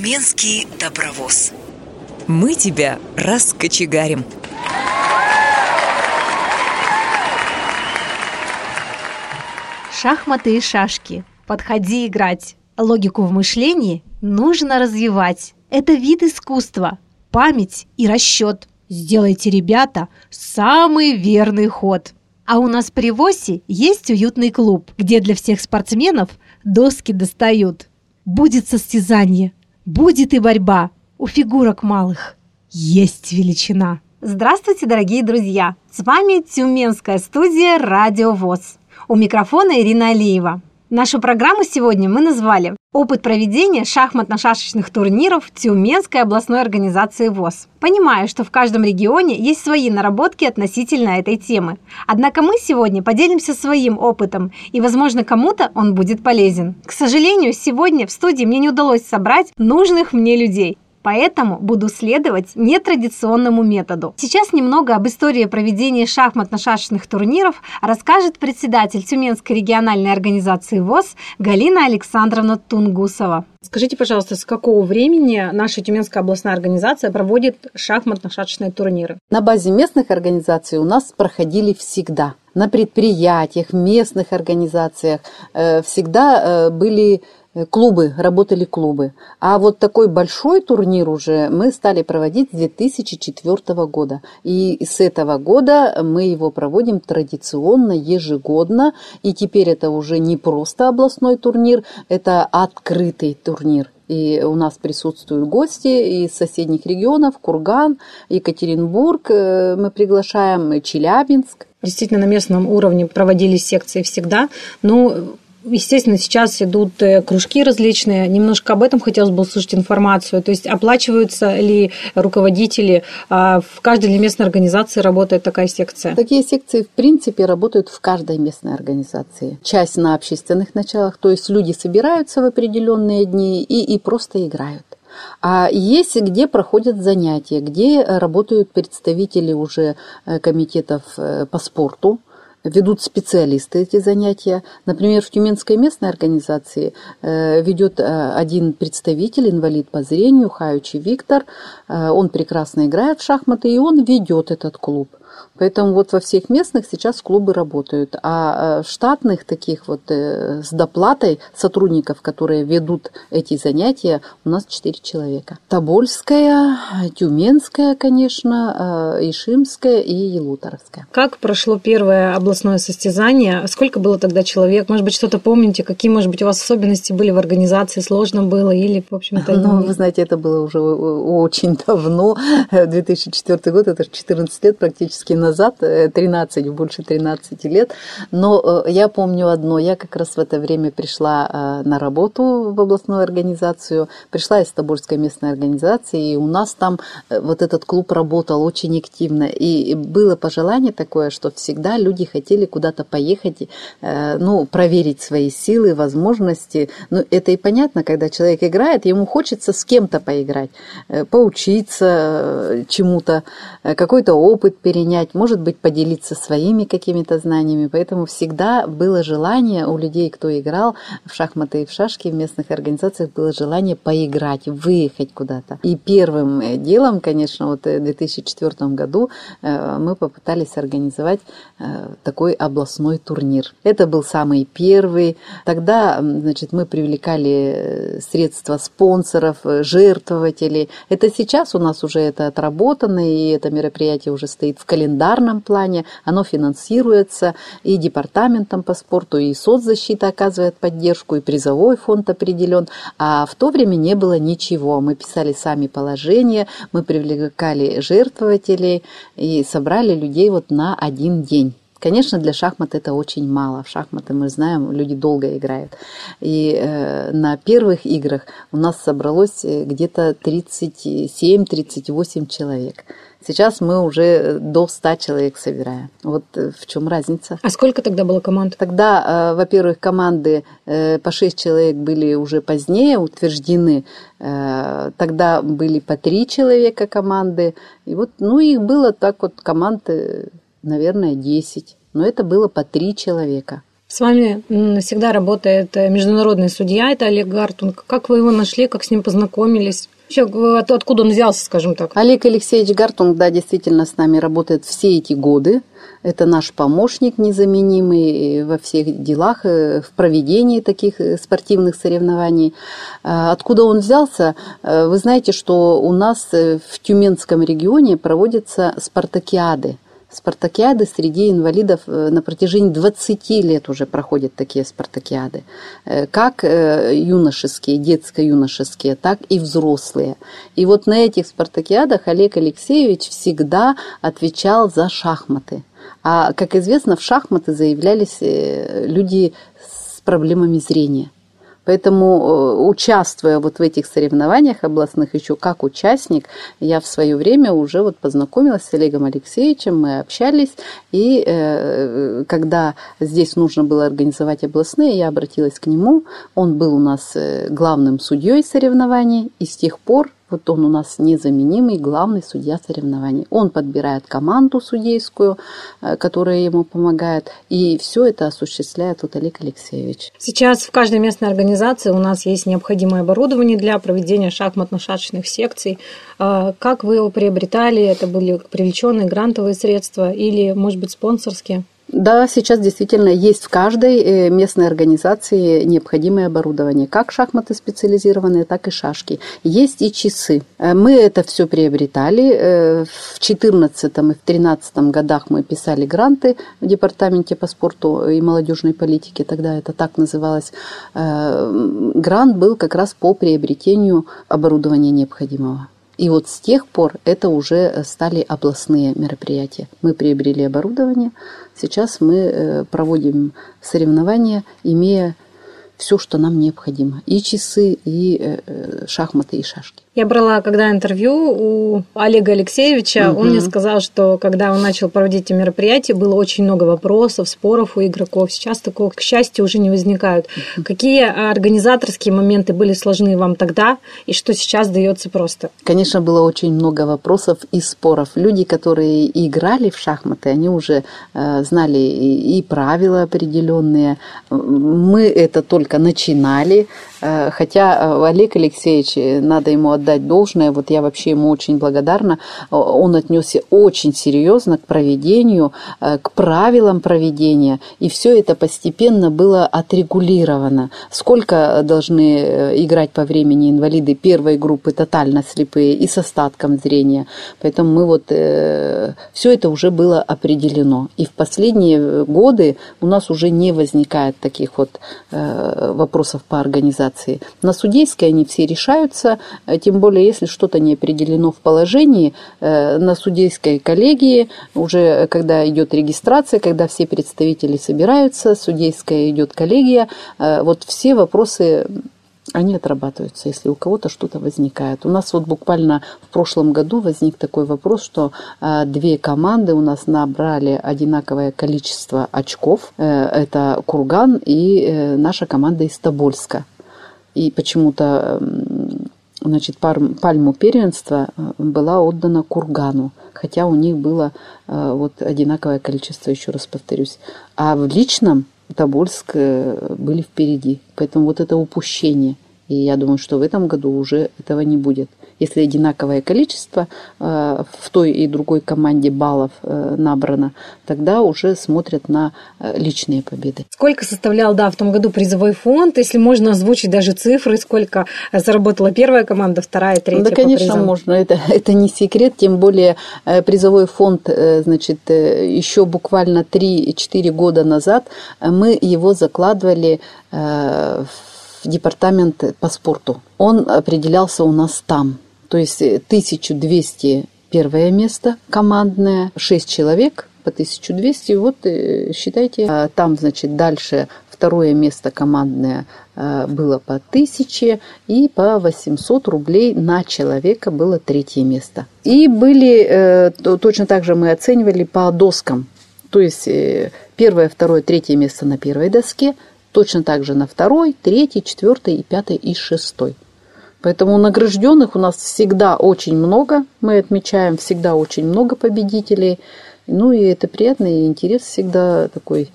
Тюменский добровоз. Мы тебя раскочегарим. Шахматы и шашки. Подходи играть. Логику в мышлении нужно развивать. Это вид искусства. Память и расчет. Сделайте, ребята, самый верный ход. А у нас при ВОСе есть уютный клуб, где для всех спортсменов доски достают. Будет состязание, будет и борьба. У фигурок малых есть величина. Здравствуйте, дорогие друзья! С вами Тюменская студия «Радио ВОЗ». У микрофона Ирина Алиева. Нашу программу сегодня мы назвали «Опыт проведения шахматно-шашечных турниров Тюменской областной организации ВОЗ». Понимаю, что в каждом регионе есть свои наработки относительно этой темы. Однако мы сегодня поделимся своим опытом, и, возможно, кому-то он будет полезен. К сожалению, сегодня в студии мне не удалось собрать нужных мне людей. Поэтому буду следовать нетрадиционному методу. Сейчас немного об истории проведения шахматно-шашечных турниров расскажет председатель Тюменской региональной организации ВОЗ Галина Александровна Тунгусова. Скажите, пожалуйста, с какого времени наша Тюменская областная организация проводит шахматно-шашечные турниры? На базе местных организаций у нас проходили всегда. На предприятиях, местных организациях э, всегда э, были клубы, работали клубы. А вот такой большой турнир уже мы стали проводить с 2004 года. И с этого года мы его проводим традиционно, ежегодно. И теперь это уже не просто областной турнир, это открытый турнир. И у нас присутствуют гости из соседних регионов, Курган, Екатеринбург, э, мы приглашаем Челябинск. Действительно, на местном уровне проводились секции всегда, но Естественно, сейчас идут э, кружки различные. Немножко об этом хотелось бы услышать информацию. То есть оплачиваются ли руководители? А в каждой ли местной организации работает такая секция? Такие секции, в принципе, работают в каждой местной организации. Часть на общественных началах, то есть люди собираются в определенные дни и, и просто играют. А есть где проходят занятия, где работают представители уже э, комитетов э, по спорту, ведут специалисты эти занятия. Например, в Тюменской местной организации э, ведет э, один представитель, инвалид по зрению, Хаючи Виктор. Э, он прекрасно играет в шахматы, и он ведет этот клуб. Поэтому вот во всех местных сейчас клубы работают. А штатных таких вот с доплатой сотрудников, которые ведут эти занятия, у нас 4 человека. Тобольская, Тюменская, конечно, Ишимская и Елуторовская. Как прошло первое областное состязание? Сколько было тогда человек? Может быть, что-то помните? Какие, может быть, у вас особенности были в организации? Сложно было или, в общем-то... Ну, вы знаете, это было уже очень давно. 2004 год, это 14 лет практически назад, 13, больше 13 лет. Но э, я помню одно, я как раз в это время пришла э, на работу в областную организацию, пришла из Тобольской местной организации, и у нас там э, вот этот клуб работал очень активно. И было пожелание такое, что всегда люди хотели куда-то поехать, ну, проверить свои силы, возможности. Ну, это и понятно, когда человек играет, ему хочется с кем-то поиграть, поучиться чему-то, какой-то опыт перенять, может быть, поделиться своими какими-то знаниями. Поэтому всегда было желание у людей, кто играл в шахматы и в шашки в местных организациях, было желание поиграть, выехать куда-то. И первым э, делом, конечно, вот э, в 2004 году э, мы попытались организовать такой областной турнир. Это был самый первый. Тогда, значит, мы привлекали средства спонсоров, жертвователей. Это сейчас у нас уже это отработано, и это мероприятие уже стоит в календарном плане. Оно финансируется и департаментом по спорту, и соцзащита оказывает поддержку, и призовой фонд определен. А в то время не было ничего. Мы писали сами положения, мы привлекали жертвователей и собрали людей вот на один день. Конечно, для шахмат это очень мало. В шахматы, мы знаем, люди долго играют. И э, на первых играх у нас собралось э, где-то 37-38 человек. Сейчас мы уже до 100 человек собираем. Вот э, в чем разница. А сколько тогда было команд? Тогда, э, во-первых, команды э, по 6 человек были уже позднее утверждены. Э, тогда были по 3 человека команды. И вот, ну, их было так вот команд наверное, 10. Но это было по три человека. С вами всегда работает э, международный судья, это Олег Гартунг. Как вы его нашли, как с ним познакомились? Вообще, откуда он взялся, скажем так? Олег Алексеевич Гартунг, да, действительно с нами работает все эти годы. Это наш помощник незаменимый во всех делах, э, в проведении таких э, спортивных соревнований. А откуда он взялся? Э, вы знаете, что у нас в Тюменском регионе проводятся спартакиады – спартакиады среди инвалидов э, на протяжении 20 лет уже проходят такие спартакиады. Э, как э, юношеские, детско-юношеские, так и взрослые. И вот на этих спартакиадах Олег Алексеевич всегда отвечал за шахматы. А, как известно, в шахматы заявлялись люди с проблемами зрения – Поэтому, э, участвуя вот в этих соревнованиях областных еще как участник, я в свое время уже вот познакомилась с Олегом Алексеевичем, мы общались, и э, когда здесь нужно было организовать областные, я обратилась к нему, он был у нас э, главным судьей соревнований, и с тех пор вот он у нас незаменимый главный судья соревнований. Он подбирает команду судейскую, э, которая ему помогает, и все это осуществляет вот Олег Алексеевич. Сейчас в каждой местной организации у нас есть необходимое оборудование для проведения шахматно-шашечных секций. А как вы его приобретали? Это были привлеченные грантовые средства или, может быть, спонсорские? Да, сейчас действительно есть в каждой э, местной организации необходимое оборудование, как шахматы специализированные, так и шашки. Есть и часы. Э, мы это все приобретали. Э, в 2014 и в 2013 годах мы писали гранты в Департаменте по спорту и молодежной политике, тогда это так называлось. Грант был как раз по приобретению оборудования необходимого. И вот с тех пор это уже стали областные мероприятия. Мы приобрели оборудование, сейчас мы э, проводим соревнования, имея все, что нам необходимо. И часы, и э, э, шахматы, и шашки. Я брала когда интервью у Олега Алексеевича, угу. он мне сказал, что когда он начал проводить эти мероприятия, было очень много вопросов, споров у игроков. Сейчас такого, к счастью, уже не возникают. Угу. Какие организаторские моменты были сложны вам тогда, и что сейчас дается просто? Конечно, было очень много вопросов и споров. Люди, которые играли в шахматы, они уже э, знали и, и правила определенные. Мы это только начинали, э, хотя э, Олег Алексеевич, надо ему отдать должное, вот я вообще ему очень благодарна, он отнесся очень серьезно к проведению, э, к правилам проведения, и все это постепенно было отрегулировано. Сколько должны э, играть по времени инвалиды первой группы, тотально слепые и с остатком зрения. Поэтому мы вот, э, все это уже было определено. И в последние годы у нас уже не возникает таких вот вопросов по организации. На судейской они все решаются, тем более, если что-то не определено в положении, э, на судейской коллегии, уже когда идет регистрация, когда все представители собираются, судейская идет коллегия, э, вот все вопросы они отрабатываются, если у кого-то что-то возникает. У нас вот буквально в прошлом году возник такой вопрос, что э, две команды у нас набрали одинаковое количество очков. это Курган и наша команда из Тобольска. И почему-то значит, пальму первенства э, была отдана Кургану, хотя у них было э, вот одинаковое количество, еще раз повторюсь. А в личном Тобольск э, были впереди. Поэтому вот это упущение. И я думаю, что в этом году уже этого не будет. Если одинаковое количество э, в той и другой команде баллов э, набрано, тогда уже смотрят на э, личные победы. Сколько составлял, да, в том году призовой фонд? Если можно озвучить даже цифры, сколько заработала первая команда, вторая, третья? Да, конечно, можно. Это, это не секрет, тем более призовой фонд, значит, еще буквально 3-4 года назад мы его закладывали в департамент по спорту. Он определялся у нас там. То есть 1200 э, первое место командное, 6 человек по 1200. Вот э, считайте, а там, значит, дальше второе место командное э, было по 1000 и по 800 рублей на человека было третье место. И были, точно так же мы оценивали по доскам. То есть первое, второе, третье место на первой доске, точно так же на второй, третьей, четвертой и пятой и шестой. Поэтому награжденных у нас всегда очень много. Мы отмечаем всегда очень много победителей. Ну и это приятно, и интерес всегда такой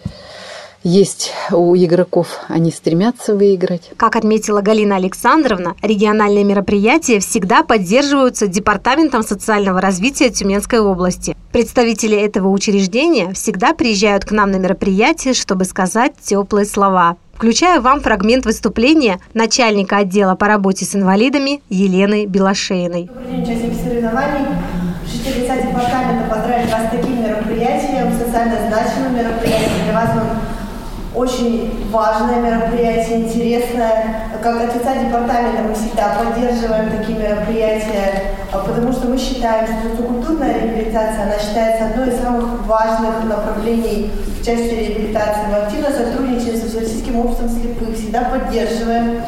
есть у игроков, они стремятся выиграть. Как отметила Галина Александровна, региональные мероприятия всегда поддерживаются Департаментом социального развития Тюменской области. Представители этого учреждения всегда приезжают к нам на мероприятие, чтобы сказать теплые слова. Включаю вам фрагмент выступления начальника отдела по работе с инвалидами Елены Белошеиной. Добрый день, участники соревнований. Шести лица департамента поздравить вас с таким мероприятием, социально значимым мероприятием. Для вас он очень важное мероприятие, интересное. Как лица департамента мы всегда поддерживаем такие мероприятия, а потому что мы считаем, что социокультурная реабилитация, она считается одной из самых важных направлений в части реабилитации. Мы активно сотрудничаем с Всероссийским обществом слепых, всегда поддерживаем.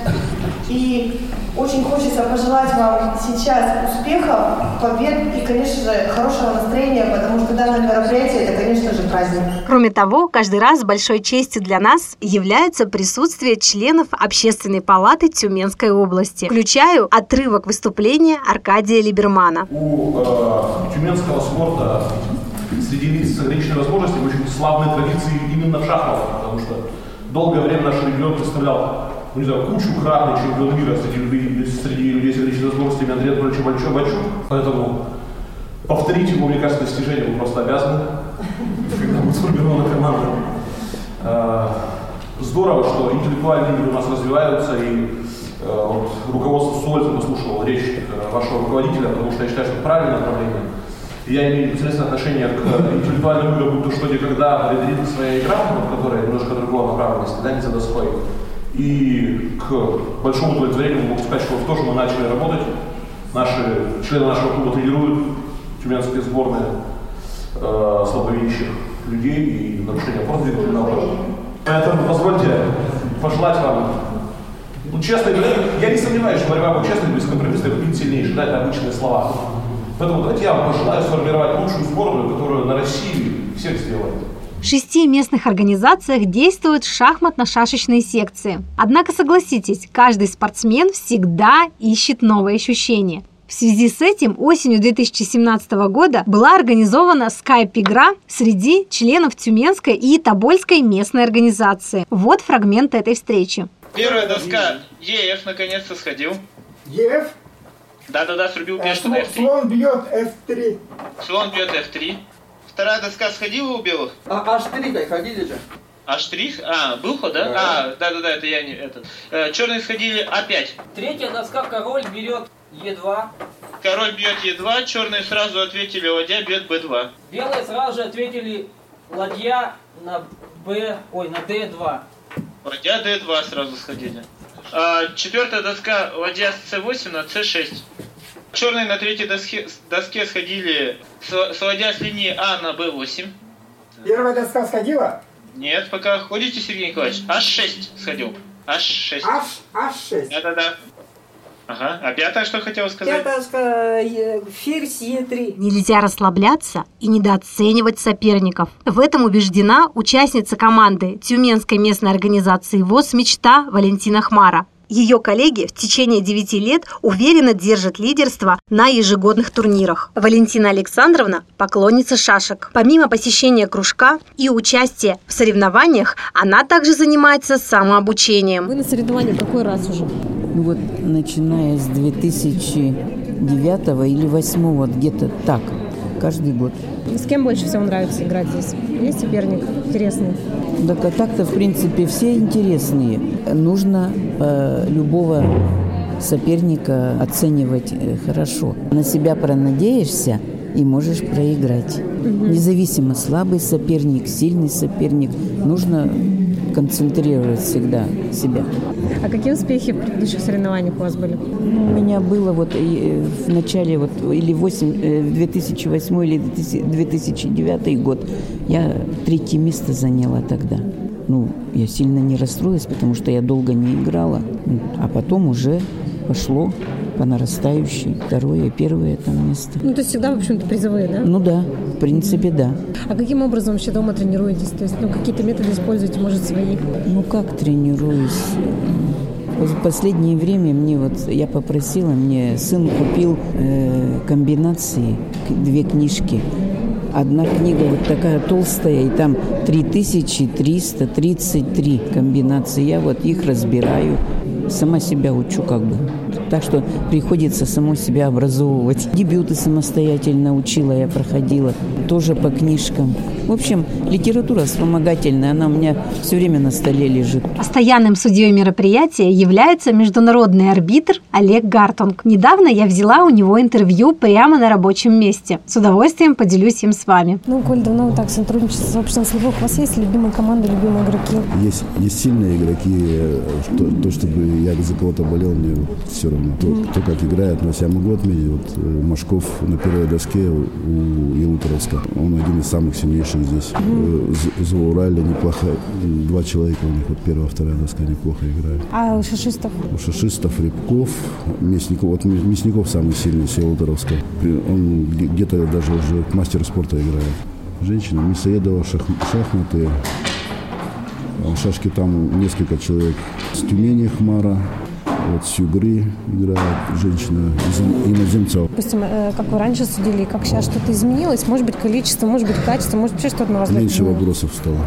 И очень хочется пожелать вам сейчас успехов, побед и, конечно же, хорошего настроения, потому что данное мероприятие – это, конечно же, праздник. Кроме того, каждый раз большой честью для нас является присутствие членов Общественной палаты Тюменской области. Включаю отрывок выступления Аркадия Либермана. У э, тюменского спорта среди лиц с ограниченными возможностями очень славные традиции именно в шахматах, потому что долгое время наш регион представлял ну, не знаю, кучу кратный чемпион мира среди людей, среди людей с ограниченными возможностями Андрей Анатольевич Большой Бачук. Поэтому повторить его, мне кажется, достижение мы просто обязаны, когда будет сформирована команда. Э, Здорово, что интеллектуальные игры у нас развиваются, и э, вот, руководство с удовольствием послушало речь э, вашего руководителя, потому что я считаю, что правильное направление. Я имею непосредственное отношение к интеллектуальным играм, будь то что никогда, Редерит своя игра, которая немножко другого направленности, да, не за доской. И к большому удовлетворению что вот тоже мы начали работать. Наши члены нашего клуба тренируют тюменские сборные э, слабовидящих людей и нарушения опорно-двигательного Поэтому позвольте пожелать вам ну, честно, я не сомневаюсь, что борьба будет честной, бескомпромиссной, победит сильнейший, да, это обычные слова. Поэтому давайте я вам пожелаю сформировать лучшую сборную, которую на России всех сделает. В шести местных организациях действуют шахматно-шашечные секции. Однако согласитесь, каждый спортсмен всегда ищет новые ощущения. В связи с этим осенью 2017 года была организована скайп-игра среди членов Тюменской и Тобольской местной организации. Вот фрагмент этой встречи. Первая доска ЕФ наконец-то сходил. ЕФ? Да-да-да, срубил пешку на F3. Слон бьет F3. Слон бьет F3. Вторая доска сходила у белых. А H3 ходили же. А штрих? А, был ход, да? Да. А, да-да-да, это я не этот. Э, черные сходили А5. Третья доска король берет Е2. Король бьет Е2, черные сразу ответили, ладья бьет Б2. Белые сразу же ответили ладья на Б, ой, на Д2. Ладья Д2 сразу сходили. А, четвертая доска ладья с С8 на С6. Черные на третьей доске, доске сходили с, с линии А на Б8. Первая доска сходила? Нет, пока ходите, Сергей Николаевич. H6 сходил. H6. H, H6. Да-да-да. Ага. А пятая что хотела сказать? ферзь Е3. Нельзя расслабляться и недооценивать соперников. В этом убеждена участница команды Тюменской местной организации ВОЗ «Мечта» Валентина Хмара. Ее коллеги в течение 9 лет уверенно держат лидерство на ежегодных турнирах. Валентина Александровна – поклонница шашек. Помимо посещения кружка и участия в соревнованиях, она также занимается самообучением. Вы на соревнованиях какой раз уже? Ну вот начиная с 2009 или 2008, вот где-то так, каждый год. С кем больше всего нравится играть здесь? Есть соперник интересный? Так, а так-то, в принципе, все интересные. Нужно э, любого соперника оценивать э, хорошо. На себя пронадеешься и можешь проиграть. Независимо, слабый соперник, сильный соперник, нужно концентрировать всегда себя. А какие успехи в предыдущих соревнованиях у вас были? Ну, у меня было вот э, в начале вот или 8, э, 2008 или 2009 год я третье место заняла тогда. Ну, я сильно не расстроилась, потому что я долго не играла, а потом уже пошло по нарастающей. Второе, первое там место. Ну, то есть всегда, в общем-то, призовые, да? Ну да, в принципе, да. А каким образом вообще дома тренируетесь? То есть, ну, какие-то методы используете, может, свои? Ну, как тренируюсь? В последнее время мне вот, я попросила, мне сын купил э, комбинации, две книжки. одна книга вот такая толстая, и там 3333 комбинации. Я вот их разбираю, сама себя учу как бы. Так что приходится самой себя образовывать. Дебюты самостоятельно учила, я проходила, тоже по книжкам. В общем, литература вспомогательная, она у меня все время на столе лежит. Постоянным судьей мероприятия является международный арбитр Олег Гартунг. Недавно я взяла у него интервью прямо на рабочем месте. С удовольствием поделюсь им с вами. Ну, Коль, давно вы так сотрудничаете с обществом слепых. У вас есть любимые команды, любимые игроки? Есть, есть сильные игроки. То, то, чтобы я за кого-то болел, мне все равно. То, кто как играет. Но я могу отметить, вот э, Машков на первой доске у Елуторовска. Он один из самых сильнейших здесь. Э, З- Заурали неплохо. Два человека у них, вот первая, вторая доска неплохо играют. А у шашистов? У шашистов Рябков, Мясников. Вот Мясников самый сильный с Елуторовска. При- Он где- где-то даже уже мастер спорта играет. Женщина, Мясоедова, шах, шахматы. А в шашке там несколько человек. С Тюмени Хмара, вот с Югры играет женщина из иноземцев. Допустим, э, как вы раньше судили, как сейчас что-то изменилось? Может быть, количество, может быть, качество, может вообще что-то на вас Меньше изменилось? вопросов стало.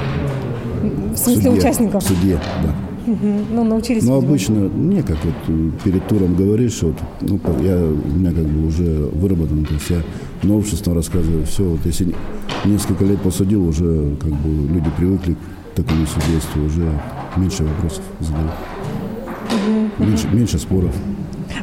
В смысле Судье. участников? В суде, да. Мгм. Ну, научились. Ну, обычно, не как вот э, перед туром говоришь, вот, ну, я, у меня как бы уже выработано, то есть я новшеством рассказываю, все, вот если несколько лет посудил, уже как бы люди привыкли к такому судейству, уже меньше вопросов задают, меньше, меньше споров.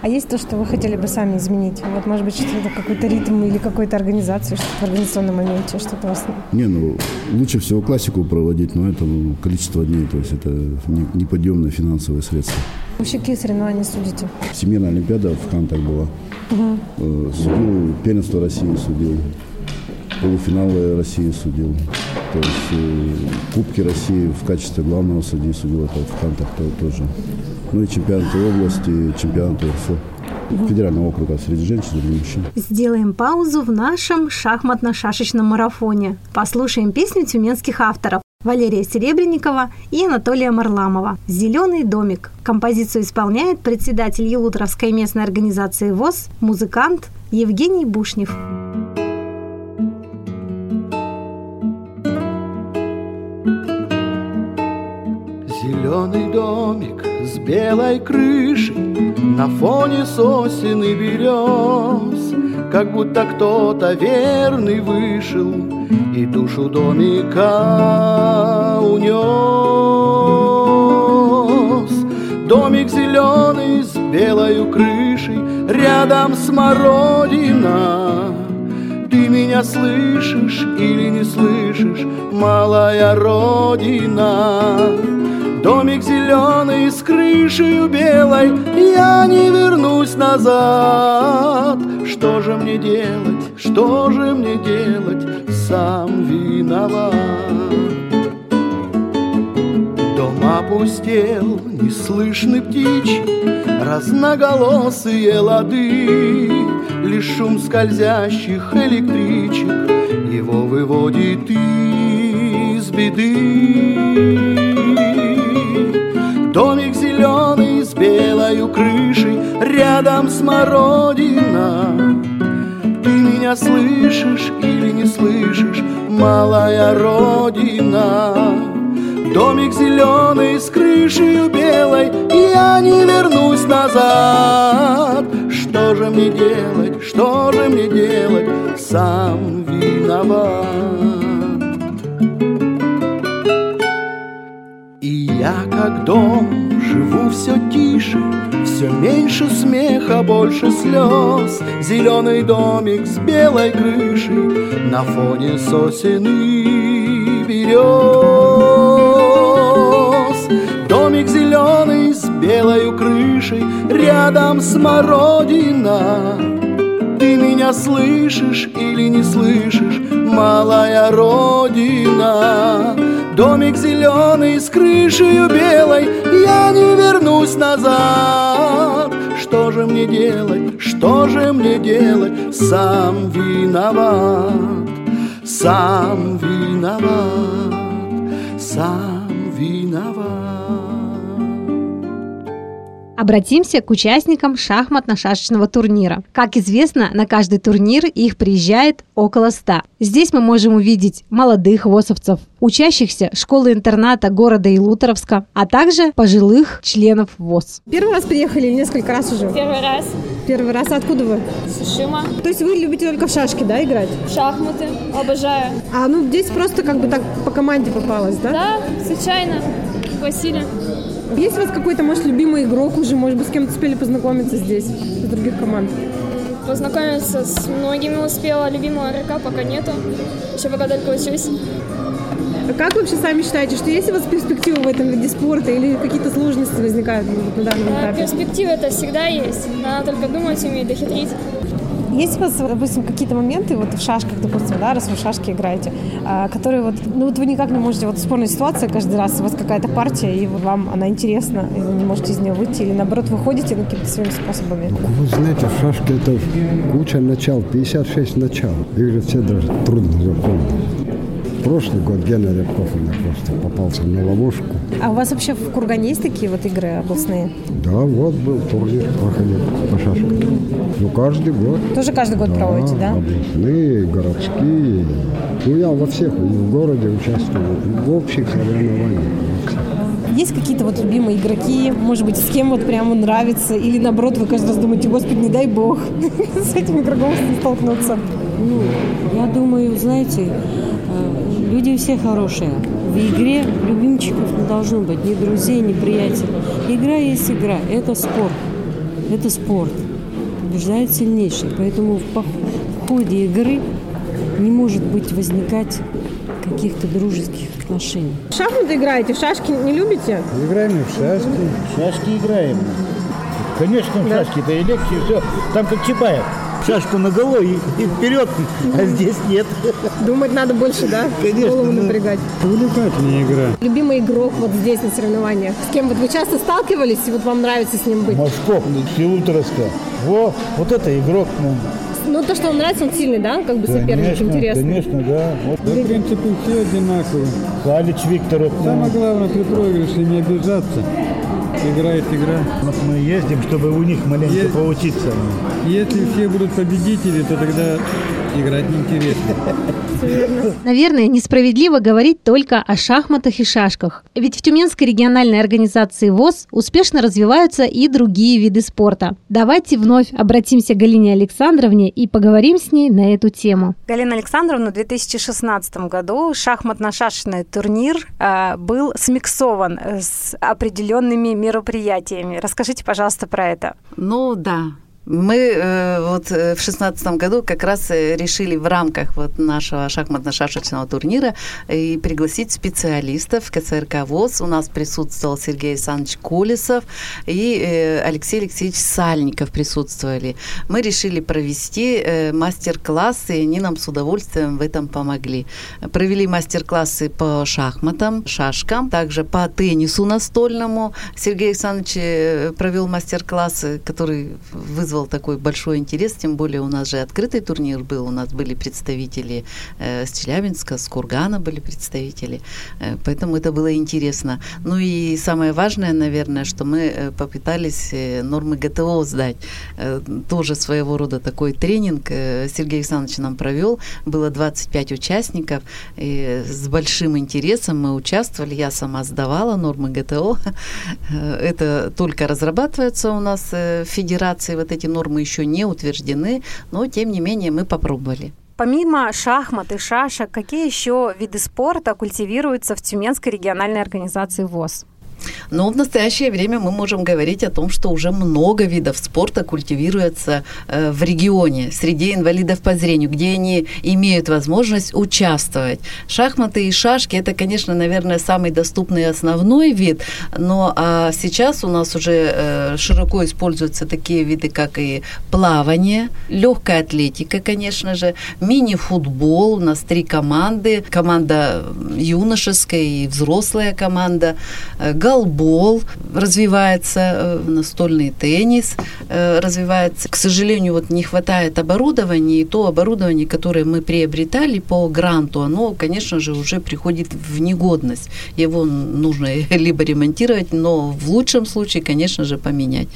А есть то, что вы хотели бы сами изменить? Вот, может быть, что-то, какой-то ритм или какую-то организацию, что-то в организационном моменте, что-то вас... Не, ну, лучше всего классику проводить, но это ну, количество дней, то есть это не- неподъемное финансовое средство. Вообще, какие соревнования судите? Всемирная Олимпиада в Хантах была. Э, Судил первенство России судил, полуфиналы России судил. То есть э, Кубки России в качестве главного судьи судил это в Хантах то- тоже. Ну и чемпионаты области, чемпионаты РФ. Федерального округа среди женщин и мужчин. Сделаем паузу в нашем шахматно-шашечном марафоне. Послушаем песню тюменских авторов Валерия Серебренникова и Анатолия Марламова «Зеленый домик». Композицию исполняет председатель Елутровской местной организации ВОЗ, музыкант Евгений Бушнев. Зеленый домик с белой крышей На фоне сосен и берез. Как будто кто-то верный вышел И душу домика унес. Домик зеленый с белой крышей Рядом смородина ты меня слышишь или не слышишь, малая родина? Домик зеленый с крышей белой, я не вернусь назад. Что же мне делать, что же мне делать, сам виноват. Дом опустел, не слышны птичьи, разноголосые лады, Лишь шум скользящих электричек его выводит из беды. Домик зеленый с белой крышей, рядом смородина. Ты меня слышишь или не слышишь, малая родина? Домик зеленый с крышей белой, я не вернусь назад. Что же мне делать, что же мне делать, сам виноват. И я как дом живу все тише, все меньше смеха, больше слез. Зеленый домик с белой крышей на фоне сосен и берез. Домик зеленый с белой крышей, рядом смородина. Ты меня слышишь или не слышишь, малая родина? Домик зеленый с крышей белой, я не вернусь назад. Что же мне делать, что же мне делать, сам виноват, сам виноват, сам Обратимся к участникам шахматно-шашечного турнира. Как известно, на каждый турнир их приезжает около 100. Здесь мы можем увидеть молодых восовцев, учащихся школы-интерната города Илуторовска, а также пожилых членов ВОЗ. Первый раз приехали или несколько раз уже? Первый раз. Первый раз. Откуда вы? Сушима. То есть вы любите только в шашки, да, играть? В шахматы. Обожаю. А, ну здесь просто как бы так по команде попалось, да? Да, случайно. Василий. Есть у вас какой-то, может, любимый игрок уже, может быть, с кем-то успели познакомиться здесь, из других команд? Познакомиться с многими успела, любимого игрока пока нету. Еще пока только учусь. А как вы вообще сами считаете, что есть у вас перспективы в этом виде спорта или какие-то сложности возникают на данном этапе? перспективы это всегда есть. Надо только думать, уметь дохитрить. Есть у вас, допустим, какие-то моменты вот в шашках, допустим, да, раз вы в шашки играете, а, которые вот, ну вот вы никак не можете, вот спорная ситуация каждый раз, у вас какая-то партия, и вам она интересна, и вы не можете из нее выйти, или наоборот выходите ну, какими-то своими способами? Вы знаете, в шашке это куча начал, 56 начал. Их же все даже трудно запомнить. Прошлый год Гена Рябков у меня просто попался на ловушку. А у вас вообще в Кургане есть такие вот игры областные? Да, вот был турнир проходил по шашкам. Ну, каждый год. Тоже каждый год проводите, да? Областные, городские. Ну, я во всех, и в городе участвую, в общих соревнованиях. Есть какие-то вот любимые игроки, может быть, с кем вот прямо нравится, или наоборот, вы каждый раз думаете, господи, не дай бог с этим игроком столкнуться? Ну, я думаю, знаете, люди все хорошие. В игре любимчиков не должно быть, ни друзей, ни приятелей. Игра есть игра, это спорт. Это спорт. Побеждает сильнейший. Поэтому в в ходе игры не может быть возникать каких-то дружеских отношений. В шахматы играете, в шашки не любите? Играем и в шашки. Шашки играем. Конечно, в шашки-то и легче, все. Там как Чапаев. Шашку на голову и, и вперед, а здесь нет. Думать надо больше, да? Конечно, Голову да. напрягать. Увлекательная игра. Любимый игрок вот здесь на соревнованиях. С кем вот вы часто сталкивались, и вот вам нравится с ним быть? Машков, Филуторовска. Во, вот это игрок. Ну, Ну, то, что он нравится, он сильный, да? Как бы соперник интересный. Конечно, да. Вот. Да, в принципе, все одинаково. Халич Викторов. Самое главное при проигрыше не обижаться. Играет игра. Вот мы ездим, чтобы у них маленько Е- поучиться. Если все будут победители, то тогда играть неинтересно. Наверное, несправедливо говорить только о шахматах и шашках. Ведь в Тюменской региональной организации ВОЗ успешно развиваются и другие виды спорта. Давайте вновь обратимся к Галине Александровне и поговорим с ней на эту тему. Галина Александровна, в 2016 году шахматно-шашечный турнир э, был смиксован с определенными мероприятиями. Расскажите, пожалуйста, про это. Ну да. Мы э, вот э, в шестнадцатом году как раз э, решили в рамках вот нашего шахматно-шашечного турнира и пригласить специалистов КСРК ВОЗ. У нас присутствовал Сергей Александрович Колесов и Алексей Алексеевич Сальников присутствовали. Мы решили провести мастер-классы, и они нам с удовольствием в этом помогли. Провели мастер-классы по шахматам, шашкам, также по теннису настольному. Сергей Александрович провел мастер-классы, который вызвал такой большой интерес, тем более у нас же открытый турнир был, у нас были представители э, с Челябинска, с Кургана были представители, э, поэтому это было интересно. Ну и самое важное, наверное, что мы э, попытались э, нормы ГТО сдать. Э, тоже своего рода такой тренинг э, Сергей Александрович нам провел, было 25 участников, и с большим интересом мы участвовали, я сама сдавала нормы ГТО, Э, это только разрабатывается у нас в федерации, вот эти нормы еще не утверждены, но тем не менее мы попробовали. Помимо шахмат и шашек, какие еще виды спорта культивируются в Тюменской региональной организации ВОЗ? Но в настоящее время мы можем говорить о том, что уже много видов спорта культивируется э, в регионе среди инвалидов по зрению, где они имеют возможность участвовать. Шахматы и шашки это, конечно, наверное, самый доступный основной вид, но а сейчас у нас уже э, широко используются такие виды, как и плавание, легкая атлетика, конечно же, мини-футбол. У нас три команды: команда юношеская и взрослая команда, э, голбол развивается, э, настольный теннис э, развивается. К сожалению, вот не хватает оборудования, и то оборудование, которое мы приобретали по гранту, оно, конечно же, уже приходит в негодность. Его нужно либо ремонтировать, но в лучшем случае, конечно же, поменять.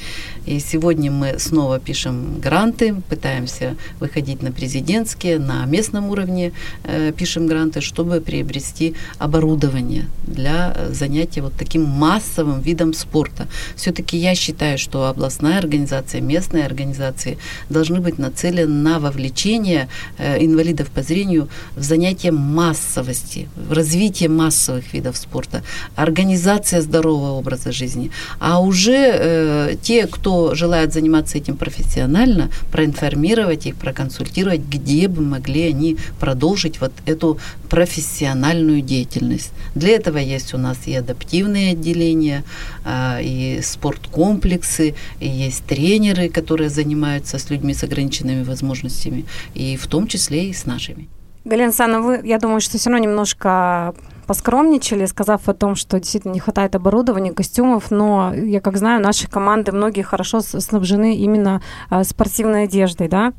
И сегодня мы снова пишем гранты, пытаемся выходить на президентские, на местном уровне э, пишем гранты, чтобы приобрести оборудование для занятия вот таким массовым видом спорта. Все-таки я считаю, что областная организация, местные организации должны быть нацелены на вовлечение э, инвалидов по зрению в занятие массовости, в развитие массовых видов спорта, организация здорового образа жизни. А уже э, те, кто желает заниматься этим профессионально, проинформировать их, проконсультировать, где бы могли они продолжить вот эту профессиональную деятельность. Для этого есть у нас и адаптивные отделения, а, и спорткомплексы, и есть тренеры, которые занимаются с людьми с ограниченными возможностями, и в том числе и с нашими. Галина Санна, вы, я думаю, что все равно немножко поскромничали, сказав о том, что действительно не хватает оборудования, костюмов, но я как знаю, наши команды, многие хорошо снабжены именно а, спортивной одеждой, да?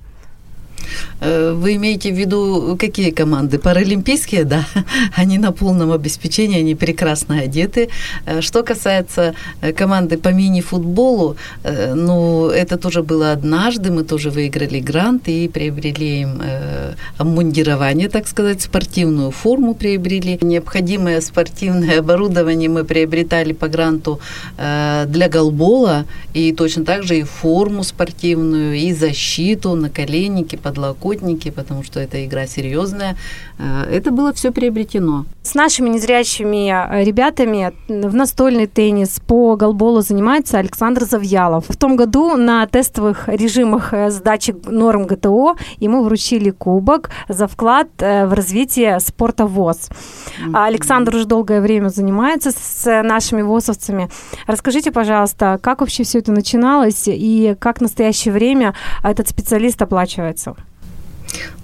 Э, вы имеете в виду какие команды? Паралимпийские, да. Они на полном обеспечении, они прекрасно одеты. Э, что касается э, команды по мини-футболу, ну, это тоже было однажды. Мы тоже выиграли грант и приобрели им обмундирование, так сказать, спортивную форму приобрели. Необходимое спортивное оборудование мы приобретали по гранту для голбола и точно так же и форму спортивную, и защиту, наколенники, подлокотники, потому что эта игра серьезная. Э, это было все приобретено. С нашими незрячими э, ребятами в настольный теннис по голболу занимается Александр Завьялов. В том году на тестовых режимах э, сдачи норм ГТО ему вручили кубок за вклад в развитие спорта ВОЗ. Александр уже долгое время занимается с нашими ВОЗовцами. Расскажите, пожалуйста, как вообще все это начиналось и как в настоящее время этот специалист оплачивается?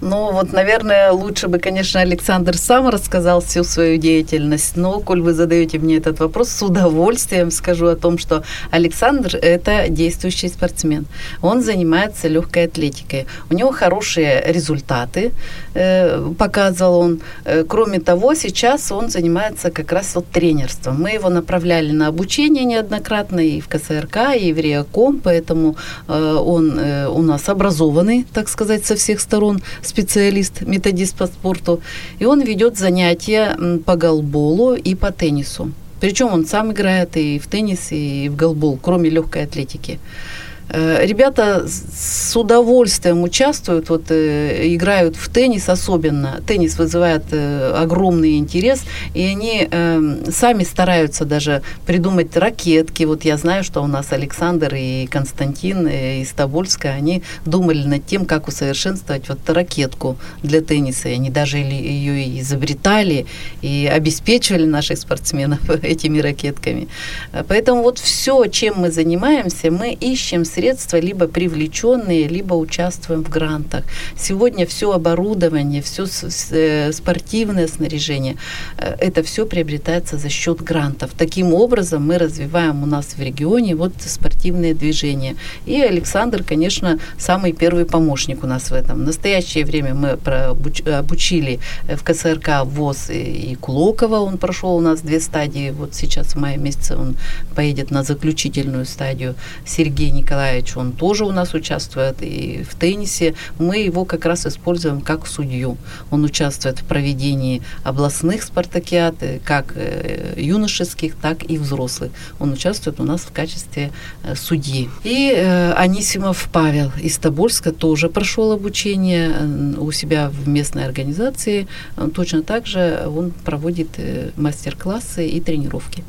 Ну, вот, наверное, лучше бы, конечно, Александр сам рассказал всю свою деятельность, но, коль вы задаете мне этот вопрос, с удовольствием скажу о том, что Александр – это действующий спортсмен. Он занимается легкой атлетикой. У него хорошие результаты, э, показывал он. Э, кроме того, сейчас он занимается как раз вот тренерством. Мы его направляли на обучение неоднократно и в КСРК, и в РИАКОМ, поэтому э, он э, у нас образованный, так сказать, со всех сторон специалист, методист по спорту, и он ведет занятия по голболу и по теннису. Причем он сам играет и в теннис, и в голбол, кроме легкой атлетики. Э, ребята с удовольствием участвуют, вот э, играют в теннис особенно. Теннис вызывает э, огромный интерес, и они э, сами стараются даже придумать ракетки. Вот я знаю, что у нас Александр и Константин из Тобольска, они думали над тем, как усовершенствовать вот ракетку для тенниса. И они даже ее изобретали и обеспечивали наших спортсменов этими ракетками. Поэтому вот все, чем мы занимаемся, мы ищем средства, либо привлеченные, либо участвуем в грантах. Сегодня все оборудование, все э, спортивное снаряжение, э, это все приобретается за счет грантов. Таким образом мы развиваем у нас в регионе вот спортивные движения. И Александр, конечно, самый первый помощник у нас в этом. В настоящее время мы обучили в КСРК ВОЗ и Кулокова, он прошел у нас две стадии, вот сейчас в мае месяце он поедет на заключительную стадию. Сергей Николаевич Николаевич, он тоже у нас участвует и в теннисе. Мы его как раз используем как судью. Он участвует в проведении областных спартакиад, э, как э, юношеских, так и взрослых. Он участвует у нас в качестве э, судьи. И Анисимов Павел из Тобольска тоже прошел обучение у себя в местной организации. Точно так же он проводит мастер-классы и тренировки.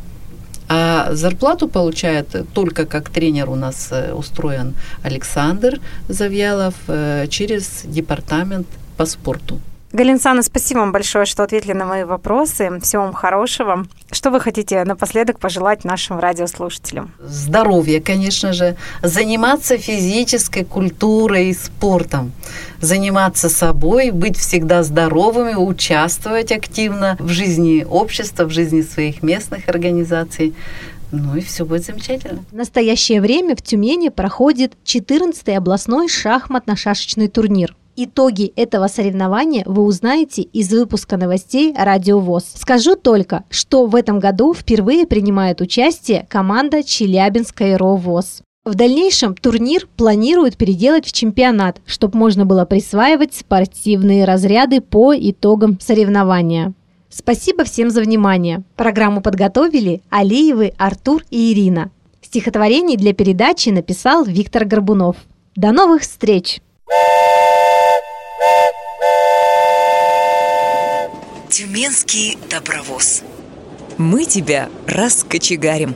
А зарплату получает только как тренер у нас э, устроен Александр Завьялов э, через департамент по спорту. Галинсана, спасибо вам большое, что ответили на мои вопросы. Всего вам хорошего. Что вы хотите напоследок пожелать нашим радиослушателям? Здоровье, конечно же. Заниматься физической культурой и спортом. Заниматься собой, быть всегда здоровыми, участвовать активно в жизни общества, в жизни своих местных организаций. Ну и все будет замечательно. В настоящее время в Тюмени проходит 14-й областной шахматно-шашечный турнир. Итоги этого соревнования вы узнаете из выпуска новостей Радио ВОЗ. Скажу только, что в этом году впервые принимает участие команда Челябинская РО ВОЗ. В дальнейшем турнир планируют переделать в чемпионат, чтобы можно было присваивать спортивные разряды по итогам соревнования. Спасибо всем за внимание. Программу подготовили Алиевы, Артур и Ирина. Стихотворение для передачи написал Виктор Горбунов. До новых встреч! Тюменский добровоз. Мы тебя раскочегарим.